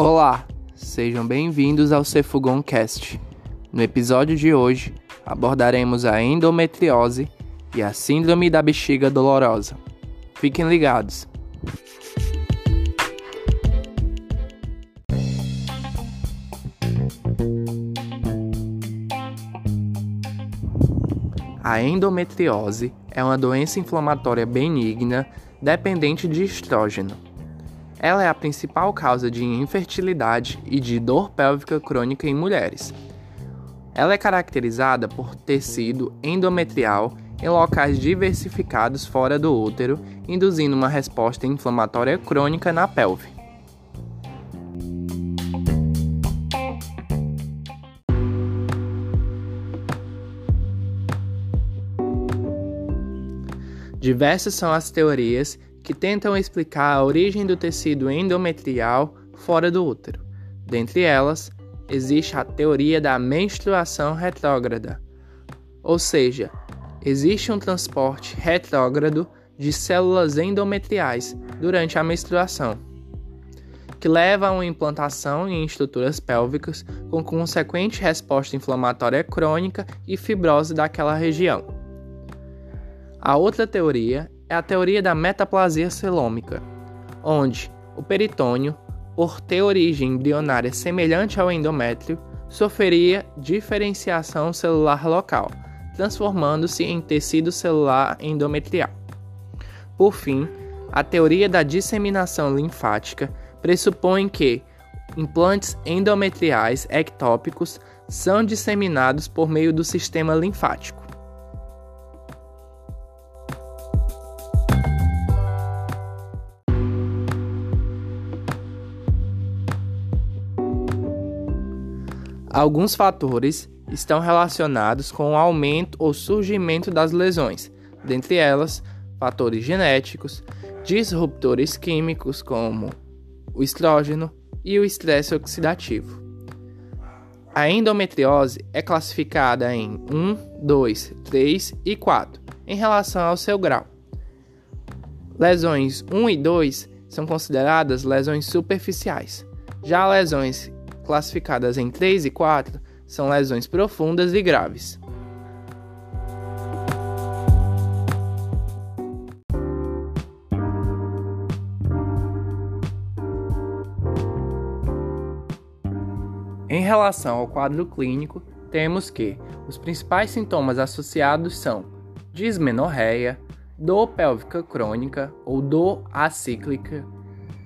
Olá, sejam bem-vindos ao Cefugon Cast. No episódio de hoje, abordaremos a endometriose e a síndrome da bexiga dolorosa. Fiquem ligados. A endometriose é uma doença inflamatória benigna dependente de estrógeno. Ela é a principal causa de infertilidade e de dor pélvica crônica em mulheres. Ela é caracterizada por tecido endometrial em locais diversificados fora do útero, induzindo uma resposta inflamatória crônica na pelve. Diversas são as teorias que tentam explicar a origem do tecido endometrial fora do útero. Dentre elas, existe a teoria da menstruação retrógrada, ou seja, existe um transporte retrógrado de células endometriais durante a menstruação, que leva a uma implantação em estruturas pélvicas com consequente resposta inflamatória crônica e fibrose daquela região. A outra teoria é a teoria da metaplasia celômica, onde o peritônio, por ter origem embrionária semelhante ao endométrio, sofreria diferenciação celular local, transformando-se em tecido celular endometrial. Por fim, a teoria da disseminação linfática pressupõe que implantes endometriais ectópicos são disseminados por meio do sistema linfático. Alguns fatores estão relacionados com o aumento ou surgimento das lesões, dentre elas, fatores genéticos, disruptores químicos como o estrógeno e o estresse oxidativo. A endometriose é classificada em 1, 2, 3 e 4 em relação ao seu grau. Lesões 1 e 2 são consideradas lesões superficiais. Já lesões classificadas em 3 e 4, são lesões profundas e graves. Em relação ao quadro clínico, temos que os principais sintomas associados são dismenorreia, dor pélvica crônica ou dor acíclica,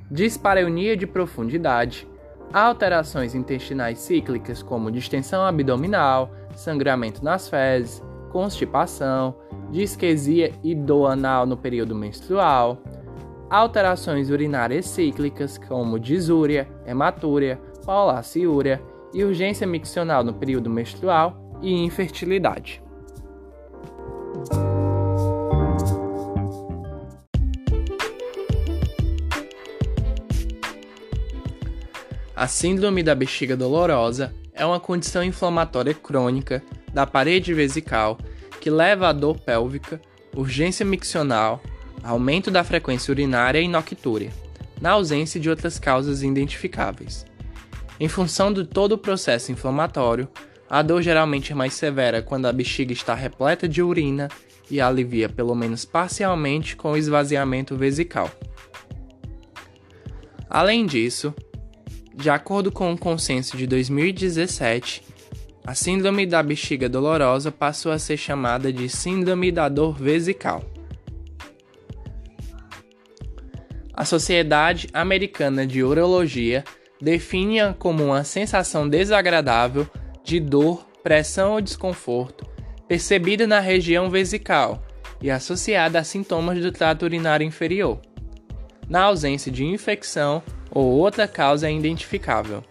dispareunia de profundidade, alterações intestinais cíclicas como distensão abdominal, sangramento nas fezes, constipação, disquesia e dor anal no período menstrual, alterações urinárias cíclicas como disúria, hematúria, paulaciúria e urgência miccional no período menstrual e infertilidade. A síndrome da bexiga dolorosa é uma condição inflamatória crônica da parede vesical que leva à dor pélvica, urgência miccional, aumento da frequência urinária e noctúria, na ausência de outras causas identificáveis. Em função de todo o processo inflamatório, a dor geralmente é mais severa quando a bexiga está repleta de urina e alivia pelo menos parcialmente com o esvaziamento vesical. Além disso, de acordo com o consenso de 2017, a síndrome da bexiga dolorosa passou a ser chamada de síndrome da dor vesical. A Sociedade Americana de Urologia define-a como uma sensação desagradável de dor, pressão ou desconforto percebida na região vesical e associada a sintomas do trato urinário inferior. Na ausência de infecção ou outra causa identificável.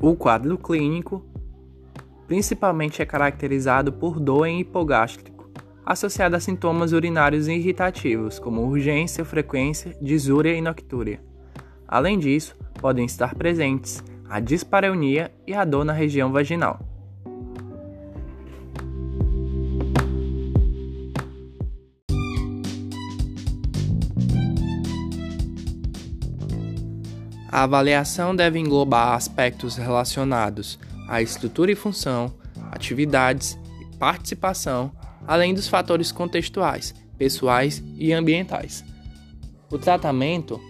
O quadro clínico principalmente é caracterizado por dor em hipogástrico, associada a sintomas urinários irritativos, como urgência, frequência, disúria e noctúria. Além disso, podem estar presentes a dispareunia e a dor na região vaginal. A avaliação deve englobar aspectos relacionados à estrutura e função, atividades e participação, além dos fatores contextuais, pessoais e ambientais. O tratamento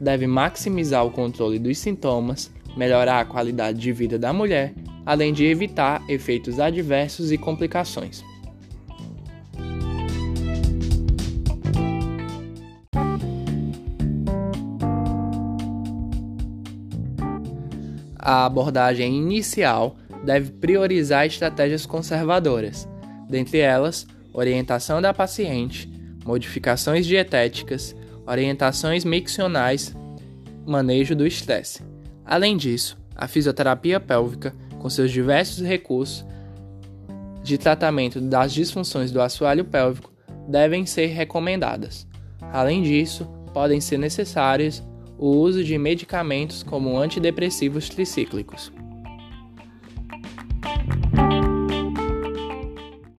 deve maximizar o controle dos sintomas, melhorar a qualidade de vida da mulher, além de evitar efeitos adversos e complicações. A abordagem inicial deve priorizar estratégias conservadoras, dentre elas, orientação da paciente, modificações dietéticas, orientações miccionais, manejo do estresse. Além disso, a fisioterapia pélvica, com seus diversos recursos de tratamento das disfunções do assoalho pélvico, devem ser recomendadas. Além disso, podem ser necessários o uso de medicamentos como antidepressivos tricíclicos.